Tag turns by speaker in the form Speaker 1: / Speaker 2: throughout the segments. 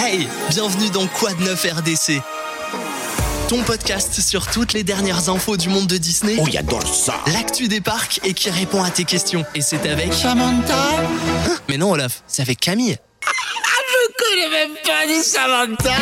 Speaker 1: Hey, bienvenue dans Quad 9 RDC. Ton podcast sur toutes les dernières infos du monde de Disney.
Speaker 2: Oh, j'adore ça
Speaker 1: L'actu des parcs et qui répond à tes questions. Et c'est avec...
Speaker 2: Samantha
Speaker 1: Hein? Mais non Olaf, c'est avec Camille.
Speaker 2: Je connais même pas dit Samantha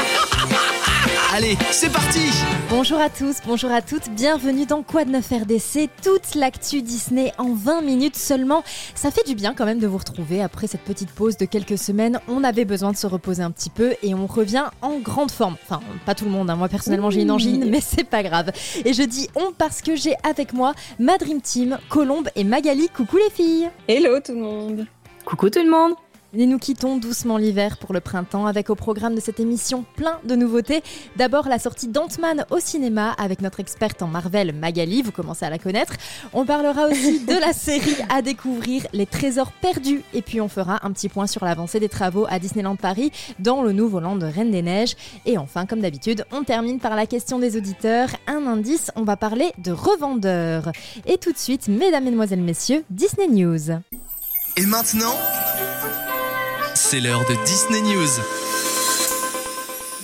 Speaker 1: Allez, c'est parti
Speaker 3: Bonjour à tous, bonjour à toutes, bienvenue dans Quad 9 RDC, toute l'actu Disney en 20 minutes seulement. Ça fait du bien quand même de vous retrouver après cette petite pause de quelques semaines. On avait besoin de se reposer un petit peu et on revient en grande forme. Enfin, pas tout le monde, hein. moi personnellement j'ai une angine, mais c'est pas grave. Et je dis on parce que j'ai avec moi ma Dream Team, Colombe et Magali. Coucou les filles
Speaker 4: Hello tout le monde
Speaker 5: Coucou tout le monde
Speaker 3: et nous quittons doucement l'hiver pour le printemps avec au programme de cette émission plein de nouveautés. D'abord la sortie d'Ant-Man au cinéma avec notre experte en Marvel Magali, vous commencez à la connaître. On parlera aussi de la série à découvrir, Les Trésors perdus. Et puis on fera un petit point sur l'avancée des travaux à Disneyland Paris dans le nouveau land de Reine des Neiges. Et enfin, comme d'habitude, on termine par la question des auditeurs. Un indice, on va parler de revendeurs. Et tout de suite, mesdames, mesdemoiselles, messieurs, Disney News.
Speaker 1: Et maintenant, c'est l'heure de Disney News.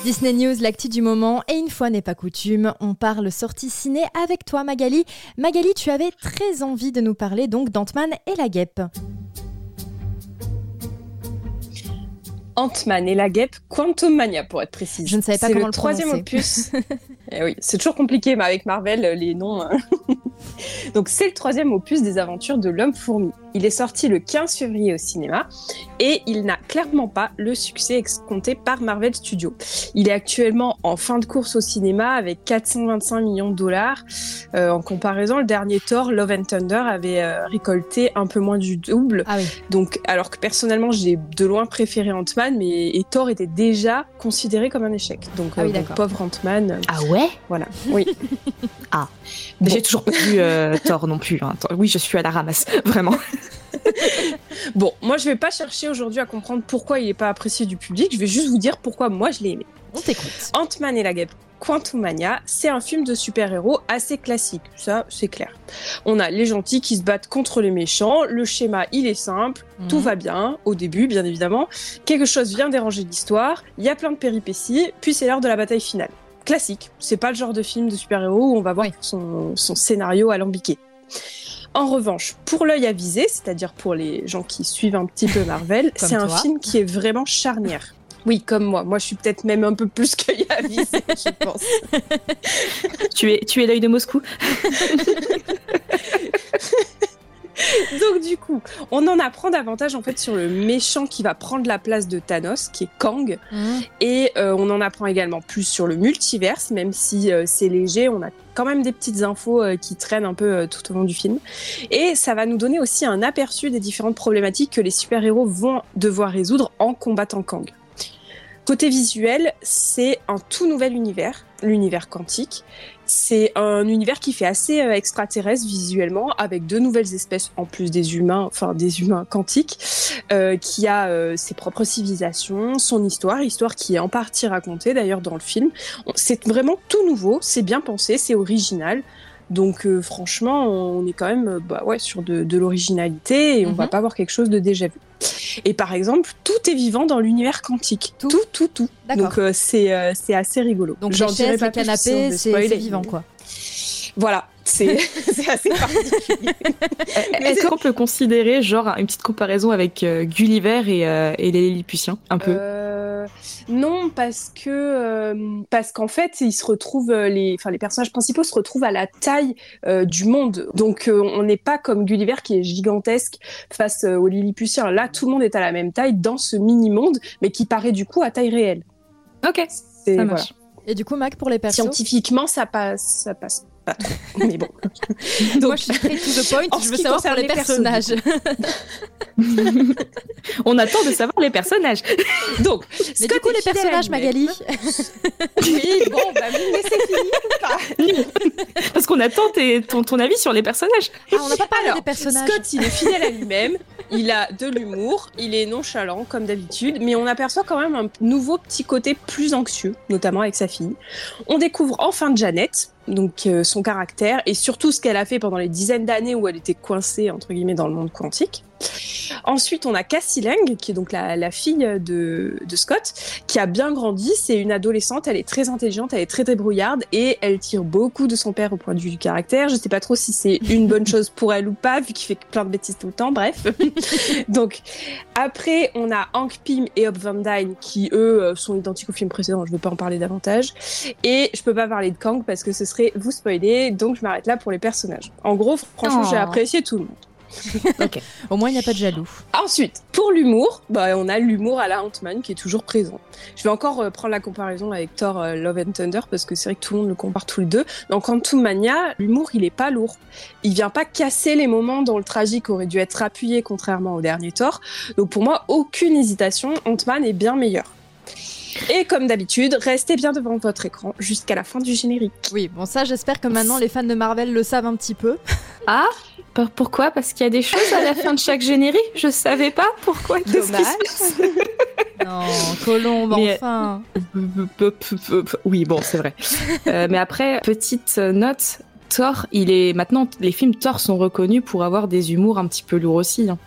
Speaker 3: Disney News, l'actu du moment, et une fois n'est pas coutume, on parle sortie ciné avec toi Magali. Magali, tu avais très envie de nous parler donc d'Ant-Man et la guêpe.
Speaker 4: Ant-Man et la guêpe, Quantum Mania pour être précise.
Speaker 3: Je ne savais pas comment
Speaker 4: le
Speaker 3: le
Speaker 4: troisième opus. Eh oui, c'est toujours compliqué, mais avec Marvel, euh, les noms. hein. Donc c'est le troisième opus des aventures de l'homme fourmi. Il est sorti le 15 février au cinéma et il n'a clairement pas le succès escompté par Marvel Studios. Il est actuellement en fin de course au cinéma avec 425 millions de dollars. Euh, en comparaison, le dernier Thor, Love and Thunder, avait euh, récolté un peu moins du double.
Speaker 3: Ah oui,
Speaker 4: Donc, alors que personnellement, j'ai de loin préféré Ant-Man, mais et Thor était déjà considéré comme un échec. Donc,
Speaker 3: Ah oui,
Speaker 4: euh, donc, pauvre Ant-Man,
Speaker 5: Ah ouais?
Speaker 4: voilà. Oui.
Speaker 5: Ah.
Speaker 4: Bon.
Speaker 5: J'ai toujours pas vu Thor non plus. hein. Oui, je suis à la ramasse, vraiment.
Speaker 4: Bon, moi, je vais pas chercher aujourd'hui à comprendre pourquoi il est pas apprécié du public. Je vais juste vous dire pourquoi moi je l'ai aimé.
Speaker 3: on t'écoute.
Speaker 4: Ant-Man et la guêpe Quantumania, c'est un film de super-héros assez classique, ça c'est clair. On a les gentils qui se battent contre les méchants, le schéma il est simple, tout
Speaker 3: Mhm.
Speaker 4: va bien, au début bien évidemment, quelque chose vient déranger l'histoire, il y a plein de péripéties, puis c'est l'heure de la bataille finale. Classique, c'est pas le genre de film de super-héros où on va voir
Speaker 3: Oui.
Speaker 4: son, son scénario alambiqué. En revanche, pour l'œil avisé, c'est-à-dire pour les gens qui suivent un petit peu Marvel, c'est un film qui est vraiment charnière. Oui, comme moi. Moi, je suis peut-être même un peu plus qu'œil avisé, je pense.
Speaker 5: tu es, tu es l'œil de Moscou.
Speaker 4: Donc du coup, on en apprend davantage en fait sur le méchant qui va prendre la place de Thanos, qui est Kang,
Speaker 3: Mmh.
Speaker 4: et euh, on en apprend également plus sur le multiverse, même si euh, c'est léger, on a quand même des petites infos euh, qui traînent un peu tout au long du film. Et ça va nous donner aussi un aperçu des différentes problématiques que les super-héros vont devoir résoudre en combattant Kang. Côté visuel, c'est un tout nouvel univers, l'univers quantique. C'est un univers qui fait assez euh, extraterrestre visuellement, avec de nouvelles espèces en plus des humains, enfin des humains quantiques, euh, qui a euh, ses propres civilisations, son histoire, histoire qui est en partie racontée d'ailleurs dans le film. C'est vraiment tout nouveau, c'est bien pensé, c'est original. Donc euh, franchement, on est quand même euh, bah, ouais, sur de, de l'originalité et on
Speaker 3: Mhm.
Speaker 4: va pas voir quelque chose de déjà vu. Et par exemple, tout est vivant dans l'univers quantique.
Speaker 3: Tout.
Speaker 4: Tout, tout, tout.
Speaker 3: D'accord.
Speaker 4: Donc euh, c'est euh, c'est assez rigolo.
Speaker 3: Donc
Speaker 4: J'en
Speaker 3: les
Speaker 4: dirai
Speaker 3: chaises,
Speaker 4: pas vais
Speaker 3: c'est vivant quoi.
Speaker 4: Voilà, c'est assez particulier.
Speaker 5: Est-ce qu'on peut considérer genre une petite comparaison avec euh, Gulliver et, euh, et les Lilliputiens Un peu?
Speaker 4: Euh, non, parce que euh, parce qu'en fait, ils se retrouvent euh, les, enfin les personnages principaux se retrouvent à la taille euh, du monde. Donc on n'est pas comme Gulliver qui est gigantesque face aux Lilliputiens. Là, tout le monde est à la même taille dans ce mini monde, mais qui paraît du coup à taille réelle.
Speaker 5: Ok, ça
Speaker 4: voilà.
Speaker 5: marche.
Speaker 3: Et du coup, Mac, pour les persos,
Speaker 4: Scientifiquement, ça passe, ça passe pas trop. Mais bon.
Speaker 3: moi je suis straight to the point,
Speaker 4: en
Speaker 3: je veux savoir pour les personnages.
Speaker 5: On attend de savoir les personnages.
Speaker 4: Donc,
Speaker 3: Mais
Speaker 4: Scott
Speaker 3: du coup, les personnages. Magali,
Speaker 4: Oui, bon, bah vous me laissez finir ou pas
Speaker 5: Parce qu'on attend ton, ton avis sur les personnages.
Speaker 3: ah, on n'a pas parlé
Speaker 4: Alors,
Speaker 3: des personnages.
Speaker 4: Scott, il est fidèle à lui-même, il a de l'humour, il est nonchalant comme d'habitude, mais on aperçoit quand même un nouveau petit côté plus anxieux, notamment avec sa fille. On découvre enfin Janet, donc euh, son caractère et surtout ce qu'elle a fait pendant les dizaines d'années où elle était coincée entre guillemets dans le monde quantique. Ensuite, on a Cassie Lang, qui est donc la, la fille de, de, Scott, qui a bien grandi. C'est une adolescente, elle est très intelligente, elle est très débrouillarde et elle tire beaucoup de son père au point de vue du caractère. Je sais pas trop si c'est une bonne chose pour elle ou pas, vu qu'il fait plein de bêtises tout le temps, bref. donc, après, on a Hank Pym et Hope Van Dyne, qui eux euh, sont identiques au film précédent, je veux pas en parler davantage. Et je peux pas parler de Kang parce que ce serait vous spoiler, donc je m'arrête là pour les personnages. En gros, franchement, j'ai apprécié tout le monde.
Speaker 3: Au moins, il n'y a pas de jaloux.
Speaker 4: Ensuite, pour l'humour, bah, on a l'humour à la Ant-Man qui est toujours présent. Je vais encore euh, prendre la comparaison avec Thor euh, Love and Thunder parce que c'est vrai que tout le monde le compare tous les deux. Dans Quantum Mania, l'humour, il est pas lourd. Il vient pas casser les moments dont le tragique aurait dû être appuyé contrairement au dernier Thor. Donc pour moi, aucune hésitation, Ant-Man est bien meilleur. Et comme d'habitude, restez bien devant votre écran jusqu'à la fin du générique.
Speaker 3: Oui, bon ça j'espère que maintenant les fans de Marvel le savent un petit peu.
Speaker 5: Ah? Pourquoi? Parce qu'il y a des choses à la fin de chaque générique Je savais pas pourquoi.
Speaker 3: Dommage. non, Colombe, enfin.
Speaker 5: Oui, bon, c'est vrai. Euh, mais après, petite note, Thor, il est maintenant les films Thor sont reconnus pour avoir des humours un petit peu lourds aussi. Hein.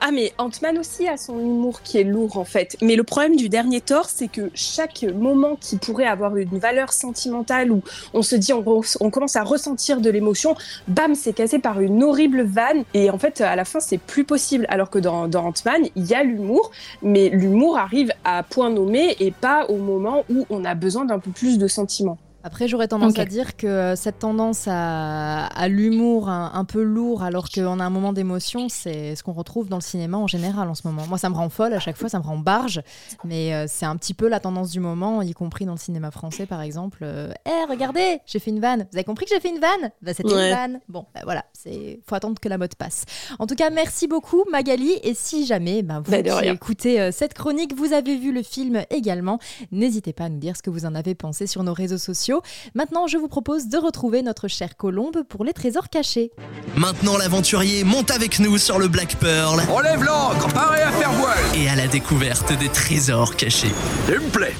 Speaker 4: Ah mais Ant-Man aussi a son humour qui est lourd en fait. Mais le problème du dernier Thor, c'est que chaque moment qui pourrait avoir une valeur sentimentale où on se dit on, commence à ressentir de l'émotion, bam, c'est cassé par une horrible vanne et en fait à la fin c'est plus possible. Alors que dans, dans Ant-Man, il y a l'humour, mais l'humour arrive à point nommé et pas au moment où on a besoin d'un peu plus de sentiments.
Speaker 3: Après, j'aurais tendance à dire que euh, cette tendance à, l'humour un, peu lourd alors qu'on a un moment d'émotion, c'est ce qu'on retrouve dans le cinéma en général en ce moment. Moi, ça me rend folle à chaque fois, ça me rend barge, mais euh, c'est un petit peu la tendance du moment, y compris dans le cinéma français par exemple. Euh, eh, regardez, j'ai fait une vanne. Vous avez compris que j'ai fait une vanne? Bah, C'était une vanne. Bon, bah, voilà, c'est faut attendre que la mode passe. En tout cas, merci beaucoup Magali. Et si jamais bah, vous bah, écoutez cette chronique, vous avez vu le film également, n'hésitez pas à nous dire ce que vous en avez pensé sur nos réseaux sociaux Maintenant, je vous propose de retrouver notre chère Colombe pour les trésors cachés.
Speaker 1: Maintenant, l'aventurier monte avec nous sur le Black Pearl.
Speaker 6: Enlève l'ancre, paré à faire voile.
Speaker 1: Et à la découverte des trésors cachés.
Speaker 6: Il me plaît.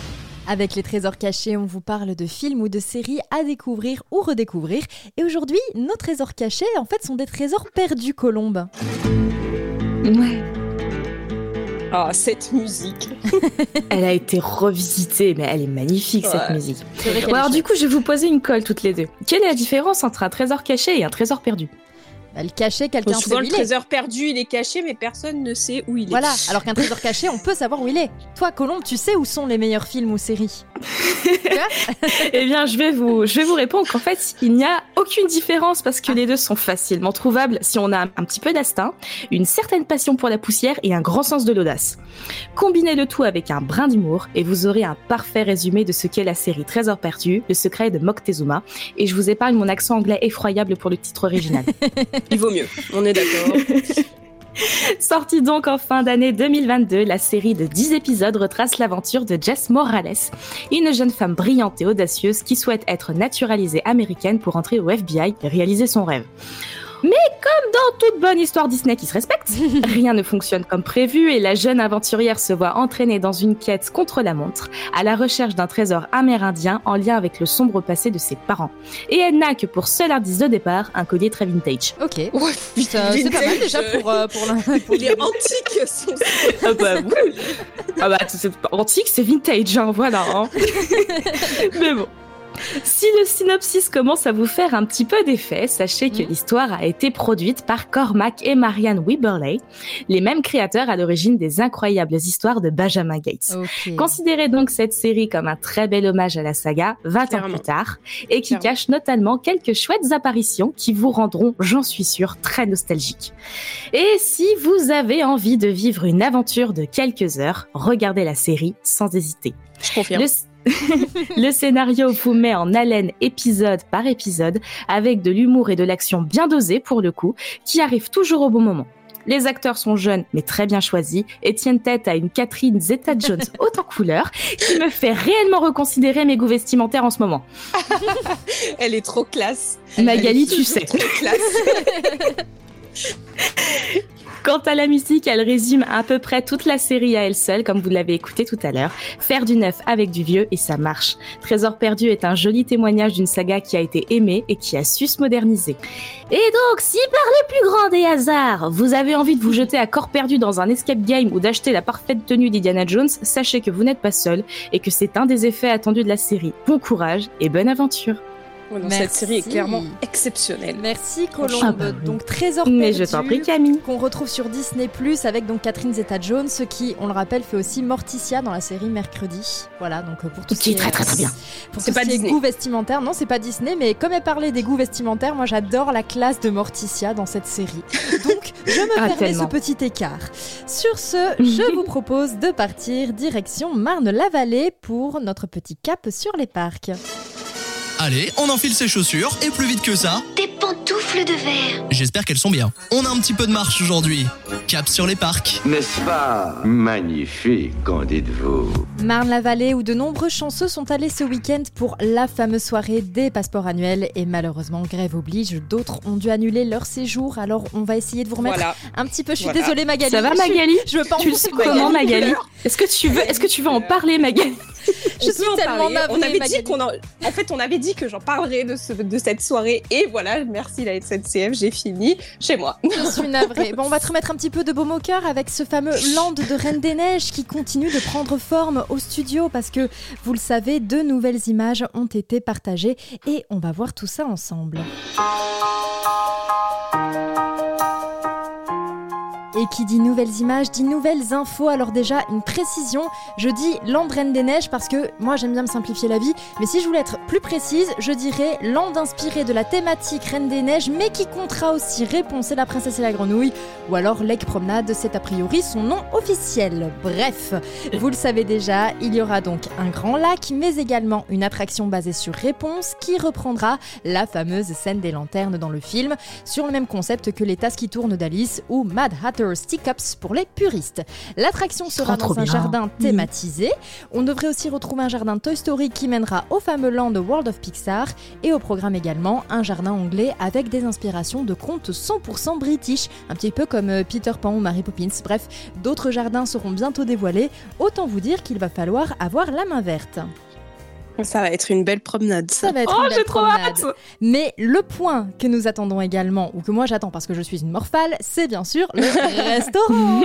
Speaker 3: Avec les trésors cachés, on vous parle de films ou de séries à découvrir ou redécouvrir. Et aujourd'hui, nos trésors cachés, en fait, sont des trésors perdus, Colombe.
Speaker 4: Ouais. Ah, cette musique.
Speaker 5: elle a été revisitée, mais elle est magnifique cette musique. alors du coup, je vais vous poser une colle toutes les deux. Quelle est la différence entre un trésor caché et un trésor perdu
Speaker 3: elle cachait quelqu'un
Speaker 4: Souvent, le trésor perdu, il est caché, mais personne ne sait où il est.
Speaker 3: Voilà, alors qu'un trésor caché, on peut savoir où il est. Toi, Colombe, tu sais où sont les meilleurs films ou séries
Speaker 5: Eh bien, je vais vous, je vais vous répondre qu'en fait, il n'y a aucune différence parce que ah. les deux sont facilement trouvables si on a un petit peu d'instinct, une certaine passion pour la poussière et un grand sens de l'audace. Combinez le tout avec un brin d'humour et vous aurez un parfait résumé de ce qu'est la série Trésor perdu, le secret de Moctezuma. Et je vous épargne mon accent anglais effroyable pour le titre original.
Speaker 4: Il vaut mieux, on est d'accord.
Speaker 5: Sortie donc en fin d'année 2022, la série de 10 épisodes retrace l'aventure de Jess Morales, une jeune femme brillante et audacieuse qui souhaite être naturalisée américaine pour entrer au FBI et réaliser son rêve. Comme dans toute bonne histoire Disney qui se respecte, rien ne fonctionne comme prévu et la jeune aventurière se voit entraînée dans une quête contre la montre, à la recherche d'un trésor amérindien en lien avec le sombre passé de ses parents. Et elle n'a que pour seul indice de départ un collier très vintage.
Speaker 3: Ok. Ouais, c'est pas mal déjà pour, euh, pour,
Speaker 4: Il est antique son...
Speaker 5: ah bah oui. Ah bah c'est antique, c'est vintage, hein, voilà. Hein. Mais bon. Si le synopsis commence à vous faire un petit peu d'effet, sachez que mm. l'histoire a été produite par Cormac et Marianne Weberley, les mêmes créateurs à l'origine des incroyables histoires de Benjamin Gates. Considérez donc cette série comme un très bel hommage à la saga 20 ans plus tard et qui cache notamment quelques chouettes apparitions qui vous rendront, j'en suis sûre, très nostalgiques. Et si vous avez envie de vivre une aventure de quelques heures, regardez la série sans hésiter.
Speaker 4: Je confirme.
Speaker 5: le scénario vous met en haleine épisode par épisode avec de l'humour et de l'action bien dosée pour le coup, qui arrive toujours au bon moment. Les acteurs sont jeunes mais très bien choisis et tiennent tête à une Catherine Zeta-Jones haute en couleur qui me fait réellement reconsidérer mes goûts vestimentaires en ce moment.
Speaker 4: Elle est trop classe.
Speaker 5: Magali, tu sais.
Speaker 4: Trop classe.
Speaker 5: Quant à la musique, elle résume à peu près toute la série à elle seule, comme vous l'avez écouté tout à l'heure. Faire du neuf avec du vieux et ça marche. Trésor perdu est un joli témoignage d'une saga qui a été aimée et qui a su se moderniser. Et donc, si par le plus grand des hasards, vous avez envie de vous jeter à corps perdu dans un escape game ou d'acheter la parfaite tenue d'Indiana Jones, sachez que vous n'êtes pas seul et que c'est un des effets attendus de la série. Bon courage et bonne aventure.
Speaker 4: Non, cette série est clairement exceptionnelle.
Speaker 3: Merci Colombe.
Speaker 5: Ah bah oui.
Speaker 3: Donc Trésor
Speaker 5: Mais
Speaker 3: perdu.
Speaker 5: je t'en prie Camille.
Speaker 3: qu'on retrouve sur Disney Plus avec donc Catherine Zeta-Jones, qui, on le rappelle, fait aussi Morticia dans la série Mercredi. Voilà, donc pour tout ce
Speaker 5: Qui est très, très, très bien.
Speaker 3: Pour
Speaker 4: C'est
Speaker 3: ce
Speaker 4: pas
Speaker 3: qui est
Speaker 4: Disney.
Speaker 3: goût vestimentaire, non, c'est pas Disney, mais comme elle parlait des goûts vestimentaires, moi j'adore la classe de Morticia dans cette série. Donc je me
Speaker 5: Ah,
Speaker 3: permets
Speaker 5: tellement.
Speaker 3: ce petit écart. Sur ce, je vous propose de partir direction Marne-la-Vallée pour notre petit cap sur les parcs.
Speaker 1: Allez, on enfile ses chaussures et plus vite que ça,
Speaker 7: Des pantoufles de verre.
Speaker 1: j'espère qu'elles sont bien. On a un petit peu de marche aujourd'hui. Cap sur les parcs.
Speaker 8: N'est-ce pas magnifique, qu'en dites-vous
Speaker 3: Marne-la-Vallée où de nombreux chanceux sont allés ce week-end pour la fameuse soirée des passeports annuels et malheureusement grève oblige, d'autres ont dû annuler leur séjour alors on va essayer de vous remettre
Speaker 4: Voilà.
Speaker 3: un petit peu. Je suis
Speaker 4: Voilà.
Speaker 3: désolée Magali.
Speaker 5: Ça va Magali
Speaker 3: Je veux pas en
Speaker 5: Tu le sais comment Magali Est-ce que tu veux, est-ce que tu veux en parler Magali
Speaker 3: Je suis tellement
Speaker 4: On avait
Speaker 3: Magali.
Speaker 4: dit qu'on en... en fait, on avait dit que j'en parlerais de, ce- de cette soirée et voilà, merci la SNCF, j'ai fini chez moi.
Speaker 3: Je suis navrée. Bon, on va te remettre un petit peu de baume au cœur avec ce fameux land de Reine des Neiges qui continue de prendre forme au studio parce que, vous le savez, de nouvelles images ont été partagées et on va voir tout ça ensemble. Et qui dit nouvelles images dit nouvelles infos. Alors déjà, une précision, je dis Land Reine des Neiges parce que moi j'aime bien me simplifier la vie, mais si je voulais être plus précise, je dirais Land inspiré de la thématique Reine des Neiges, mais qui comptera aussi Réponse et la princesse et la grenouille, ou alors Lake Promenade, c'est a priori son nom officiel. Bref, vous le savez déjà, il y aura donc un grand lac, mais également une attraction basée sur Réponse qui reprendra la fameuse scène des lanternes dans le film, sur le même concept que les tasses qui tournent d'Alice ou Mad Hatter's Teacups pour les puristes. L'attraction sera dans un
Speaker 5: bien.
Speaker 3: jardin thématisé. On devrait aussi retrouver un jardin Toy Story qui mènera au fameux land World of Pixar et au programme également un jardin anglais avec des inspirations de contes 100% british, un petit peu comme euh, Peter Pan ou Mary Poppins. Bref, d'autres jardins seront bientôt dévoilés. Autant vous dire qu'il va falloir avoir la main verte.
Speaker 4: Ça va être une belle promenade.
Speaker 3: Ça va être
Speaker 5: Oh,
Speaker 3: une belle
Speaker 5: j'ai trop
Speaker 3: promenade.
Speaker 5: hâte
Speaker 3: Mais le point que nous attendons également, ou que moi j'attends parce que je suis une morphale, c'est bien sûr le restaurant.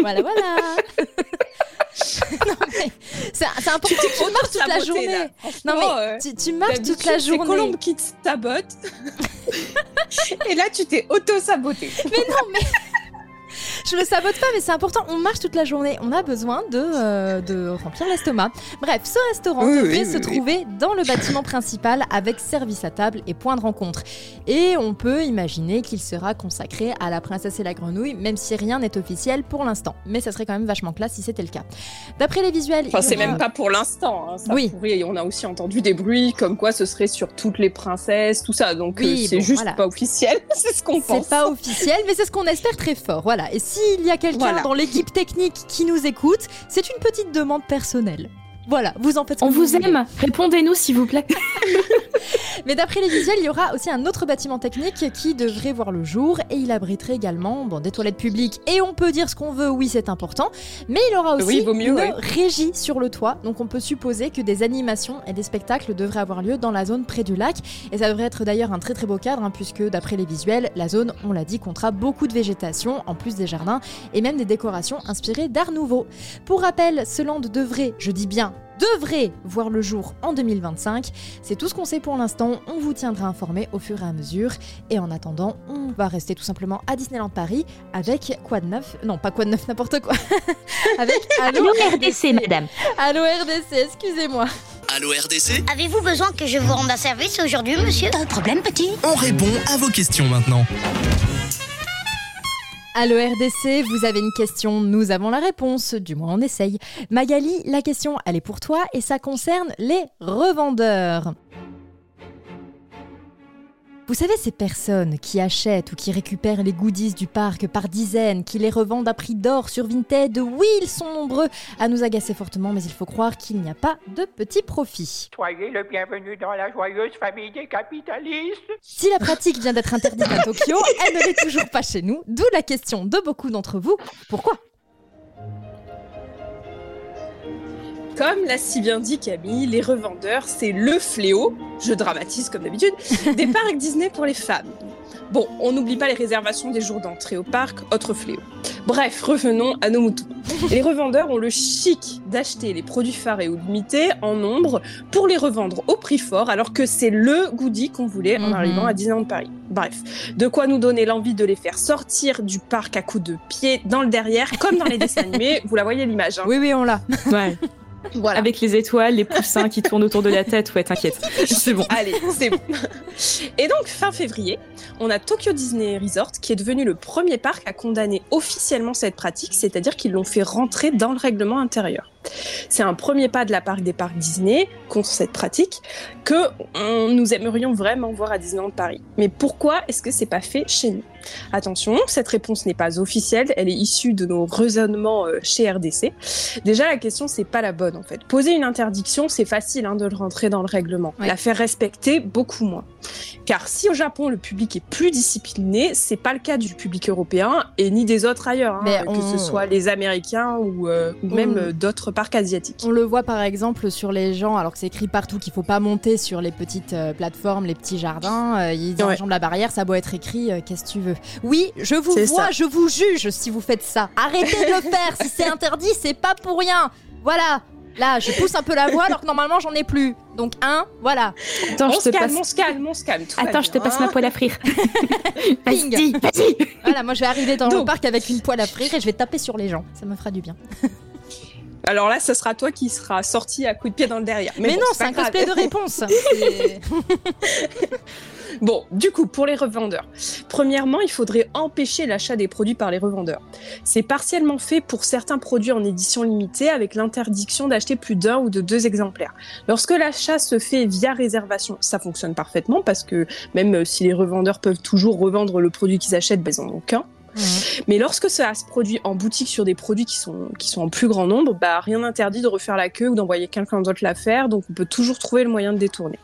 Speaker 3: voilà, voilà. non mais c'est important que tu marches toute la journée. Non mais tu, tu marches toute la
Speaker 4: euh, C'est
Speaker 3: journée.
Speaker 4: Colombe qui te sabote. et là, tu t'es auto-saboté.
Speaker 3: Mais non mais je le sabote pas, mais c'est important. On marche toute la journée. On a besoin de, euh, de remplir l'estomac. Bref, ce restaurant
Speaker 4: Oui,
Speaker 3: devrait
Speaker 4: oui,
Speaker 3: se
Speaker 4: oui,
Speaker 3: trouver dans le bâtiment principal avec service à table et point de rencontre. Et on peut imaginer qu'il sera consacré à la princesse et la grenouille, même si rien n'est officiel pour l'instant. Mais ça serait quand même vachement classe si c'était le cas. D'après les visuels,
Speaker 4: Enfin, c'est
Speaker 3: aura-
Speaker 4: même pas pour l'instant. hein. Ça
Speaker 3: Oui.
Speaker 4: pourrait- on a aussi entendu des bruits comme quoi ce serait sur toutes les princesses, tout ça. Donc,
Speaker 3: Oui,
Speaker 4: euh, c'est
Speaker 3: bon,
Speaker 4: juste
Speaker 3: voilà.
Speaker 4: pas officiel. c'est ce qu'on pense.
Speaker 3: C'est pas officiel, mais c'est ce qu'on espère très fort. Voilà. Et s'il y a quelqu'un
Speaker 4: Voilà.
Speaker 3: dans l'équipe technique qui nous écoute, c'est une petite demande personnelle. Voilà, vous en faites ce
Speaker 5: On vous
Speaker 3: voulez.
Speaker 5: aime. Répondez-nous s'il vous plaît.
Speaker 3: Mais d'après les visuels, il y aura aussi un autre bâtiment technique qui devrait voir le jour et il abriterait également bon, des toilettes publiques. Et on peut dire ce qu'on veut, oui, c'est important. Mais il aura aussi
Speaker 4: Oui, vaut mieux,
Speaker 3: une
Speaker 4: ouais.
Speaker 3: régie sur le toit. Donc on peut supposer que des animations et des spectacles devraient avoir lieu dans la zone près du lac. Et ça devrait être d'ailleurs un très très beau cadre, hein, puisque d'après les visuels, la zone, on l'a dit, comptera beaucoup de végétation, en plus des jardins et même des décorations inspirées d'art nouveau. Pour rappel, ce land devrait, je dis bien, devrait voir le jour en 2025. C'est tout ce qu'on sait pour l'instant. On vous tiendra informé au fur et à mesure. Et en attendant, on va rester tout simplement à Disneyland Paris avec quoi de neuf? Non, pas quoi de neuf, n'importe quoi. avec Allo
Speaker 5: RDC, madame.
Speaker 3: Allo RDC, excusez-moi.
Speaker 1: Allô RDC
Speaker 7: Avez-vous besoin que je vous rende un service aujourd'hui, monsieur? Pas de problème, petit.
Speaker 1: On répond à vos questions maintenant.
Speaker 3: Allo RDC, vous avez une question, nous avons la réponse, du moins on essaye. Magali, la question, elle est pour toi et ça concerne les revendeurs. Vous savez, ces personnes qui achètent ou qui récupèrent les goodies du parc par dizaines, qui les revendent à prix d'or sur Vinted, oui, ils sont nombreux à nous agacer fortement, mais il faut croire qu'il n'y a pas de petits profits.
Speaker 9: Soyez le bienvenu dans la joyeuse famille des capitalistes.
Speaker 3: Si la pratique vient d'être interdite à Tokyo, elle ne l'est toujours pas chez nous, d'où la question de beaucoup d'entre vous, pourquoi?
Speaker 4: Comme l'a si bien dit Camille, les revendeurs, c'est le fléau, je dramatise comme d'habitude, des parcs Disney pour les femmes. Bon, on n'oublie pas les réservations des jours d'entrée au parc, autre fléau. Bref, revenons à nos moutons. Les revendeurs ont le chic d'acheter les produits phares et ou limités en nombre pour les revendre au prix fort, alors que c'est le goodie qu'on voulait en
Speaker 3: Mhm.
Speaker 4: arrivant à Disneyland Paris. Bref, de quoi nous donner l'envie de les faire sortir du parc à coups de pied dans le derrière, comme dans les dessins animés. Vous la voyez l'image. Hein.
Speaker 3: Oui, oui, on l'a.
Speaker 5: Ouais.
Speaker 4: Voilà.
Speaker 5: Avec les étoiles, les poussins qui tournent autour de la tête, ouais, t'inquiète. C'est bon.
Speaker 4: Allez, c'est bon. Et donc, fin février, on a Tokyo Disney Resort qui est devenu le premier parc à condamner officiellement cette pratique, c'est-à-dire qu'ils l'ont fait rentrer dans le règlement intérieur. C'est un premier pas de la part des parcs Disney contre cette pratique que on- nous aimerions vraiment voir à Disneyland Paris. Mais pourquoi est-ce que c'est pas fait chez nous? Attention, cette réponse n'est pas officielle, elle est issue de nos raisonnements euh, chez RDC. Déjà, la question c'est pas la bonne en fait. Poser une interdiction, c'est facile hein, de le rentrer dans le règlement. La faire respecter, beaucoup moins. Car si au Japon le public est plus discipliné, c'est pas le cas du public européen et ni des autres ailleurs, hein, que ce soit les Américains ou, euh, ou même
Speaker 3: On-
Speaker 4: euh, d'autres parcs asiatiques.
Speaker 3: On le voit par exemple sur les gens, alors que c'est écrit partout qu'il faut pas monter sur les petites euh, plateformes, les petits jardins. euh, ils
Speaker 4: Ouais.
Speaker 3: enjambent la barrière, ça doit être écrit, qu'est-ce que tu veux. Oui, je vous vois,
Speaker 4: ça.
Speaker 3: je vous juge si vous faites ça. Arrêtez de le faire, si c'est interdit, c'est pas pour rien. Voilà. Là, je pousse un peu la voix alors que normalement j'en ai plus. Donc, un, voilà.
Speaker 5: Attends,
Speaker 4: on
Speaker 5: je
Speaker 4: se
Speaker 5: te
Speaker 4: calme,
Speaker 5: passe.
Speaker 4: on se calme, on se calme. tout
Speaker 5: Attends, je te passe
Speaker 4: hein.
Speaker 5: ma poêle à frire.
Speaker 3: Ping.
Speaker 5: Vas-y, vas-y.
Speaker 3: Voilà, moi je vais arriver dans le parc avec une poêle à frire et je vais taper sur les gens. Ça me fera du bien.
Speaker 4: Alors là, ce sera toi qui sera sorti à coup de pied dans le derrière.
Speaker 3: Mais,
Speaker 4: bon,
Speaker 3: non,
Speaker 4: c'est
Speaker 3: un
Speaker 4: grave.
Speaker 3: cosplay de réponse.
Speaker 4: Bon, du coup, pour les revendeurs, premièrement, il faudrait empêcher l'achat des produits par les revendeurs. C'est partiellement fait pour certains produits en édition limitée avec l'interdiction d'acheter plus d'un ou de deux exemplaires. Lorsque l'achat se fait via réservation, ça fonctionne parfaitement parce que même si les revendeurs peuvent toujours revendre le produit qu'ils achètent, ben, ils en ont qu'un. Mais lorsque ça se produit en boutique sur des produits qui sont, qui sont en plus grand nombre, bah, rien n'interdit de refaire la queue ou d'envoyer quelqu'un d'autre la faire, donc on peut toujours trouver le moyen de détourner.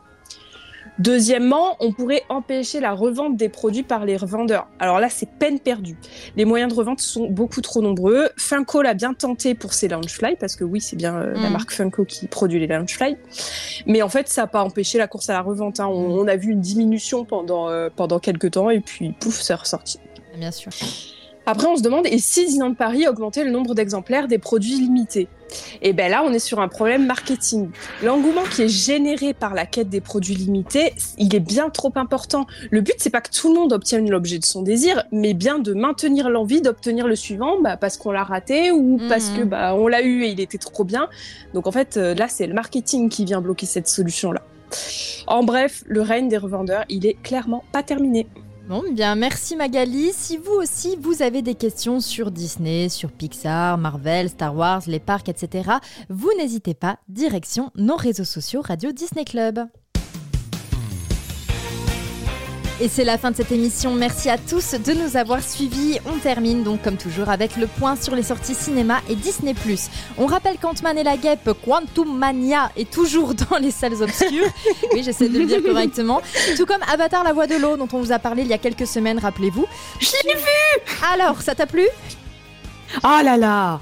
Speaker 4: Deuxièmement, on pourrait empêcher la revente des produits par les revendeurs. Alors là, c'est peine perdue. Les moyens de revente sont beaucoup trop nombreux. Funko l'a bien tenté pour ses Loungefly, parce que oui, c'est bien euh, la
Speaker 3: Mhm.
Speaker 4: marque Funko qui produit les Loungefly. Mais en fait, ça n'a pas empêché la course à la revente. hein. On, on a vu une diminution pendant, euh, pendant quelques temps, et puis pouf, c'est ressorti.
Speaker 3: Bien sûr.
Speaker 4: Après, on se demande, et si Disneyland Paris augmentait le nombre d'exemplaires des produits limités? Et ben là, on est sur un problème marketing. L'engouement qui est généré par la quête des produits limités, il est bien trop important. Le but, c'est pas que tout le monde obtienne l'objet de son désir, mais bien de maintenir l'envie d'obtenir le suivant, bah, parce qu'on l'a raté ou parce
Speaker 3: Mhm.
Speaker 4: que bah, on l'a eu et il était trop bien. Donc en fait, euh, là, c'est le marketing qui vient bloquer cette solution-là. En bref, le règne des revendeurs, il est clairement pas terminé.
Speaker 3: Bon, eh bien, merci Magali. Si vous aussi, vous avez des questions sur Disney, sur Pixar, Marvel, Star Wars, les parcs, etc., vous n'hésitez pas, direction nos réseaux sociaux Radio Disney Club. Et c'est la fin de cette émission. Merci à tous de nous avoir suivis. On termine donc comme toujours avec le point sur les sorties cinéma et Disney+. On rappelle qu'Ant-Man et la guêpe Quantum Mania est toujours dans les salles obscures. oui, j'essaie de le dire correctement. Tout comme Avatar la voix de l'eau dont on vous a parlé il y a quelques semaines, rappelez-vous.
Speaker 5: Je l'ai vu
Speaker 3: Alors, ça t'a plu?
Speaker 5: Oh là là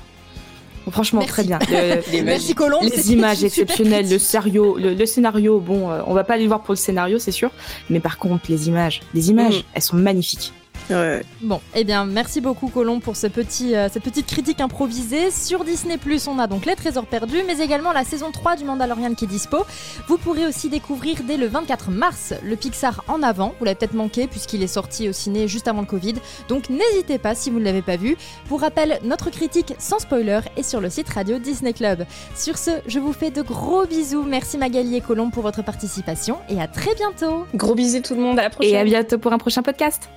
Speaker 5: Franchement,
Speaker 3: Merci.
Speaker 5: très bien. Le-
Speaker 4: Les
Speaker 3: Merci Colombe.
Speaker 5: les
Speaker 3: c'était
Speaker 5: images exceptionnelles, le scénario, le, le scénario, bon, euh, on va pas aller le voir pour le scénario, c'est sûr. Mais par contre, les images, les images,
Speaker 4: Mhm.
Speaker 5: elles sont magnifiques.
Speaker 4: Ouais.
Speaker 3: Bon, eh bien, merci beaucoup Colomb pour ce petit, euh, cette petite critique improvisée. Sur Disney+, on a donc Les Trésors Perdus, mais également la saison 3 du Mandalorian qui est dispo. Vous pourrez aussi découvrir dès le 24 mars le Pixar en avant. Vous l'avez peut-être manqué puisqu'il est sorti au ciné juste avant le Covid. Donc n'hésitez pas si vous ne l'avez pas vu. Pour rappel, notre critique sans spoiler est sur le site Radio Disney Club. Sur ce, je vous fais de gros bisous. Merci Magali et Colomb pour votre participation et à très bientôt.
Speaker 4: Gros bisous tout le monde, à la prochaine.
Speaker 5: Et à bientôt pour un prochain podcast.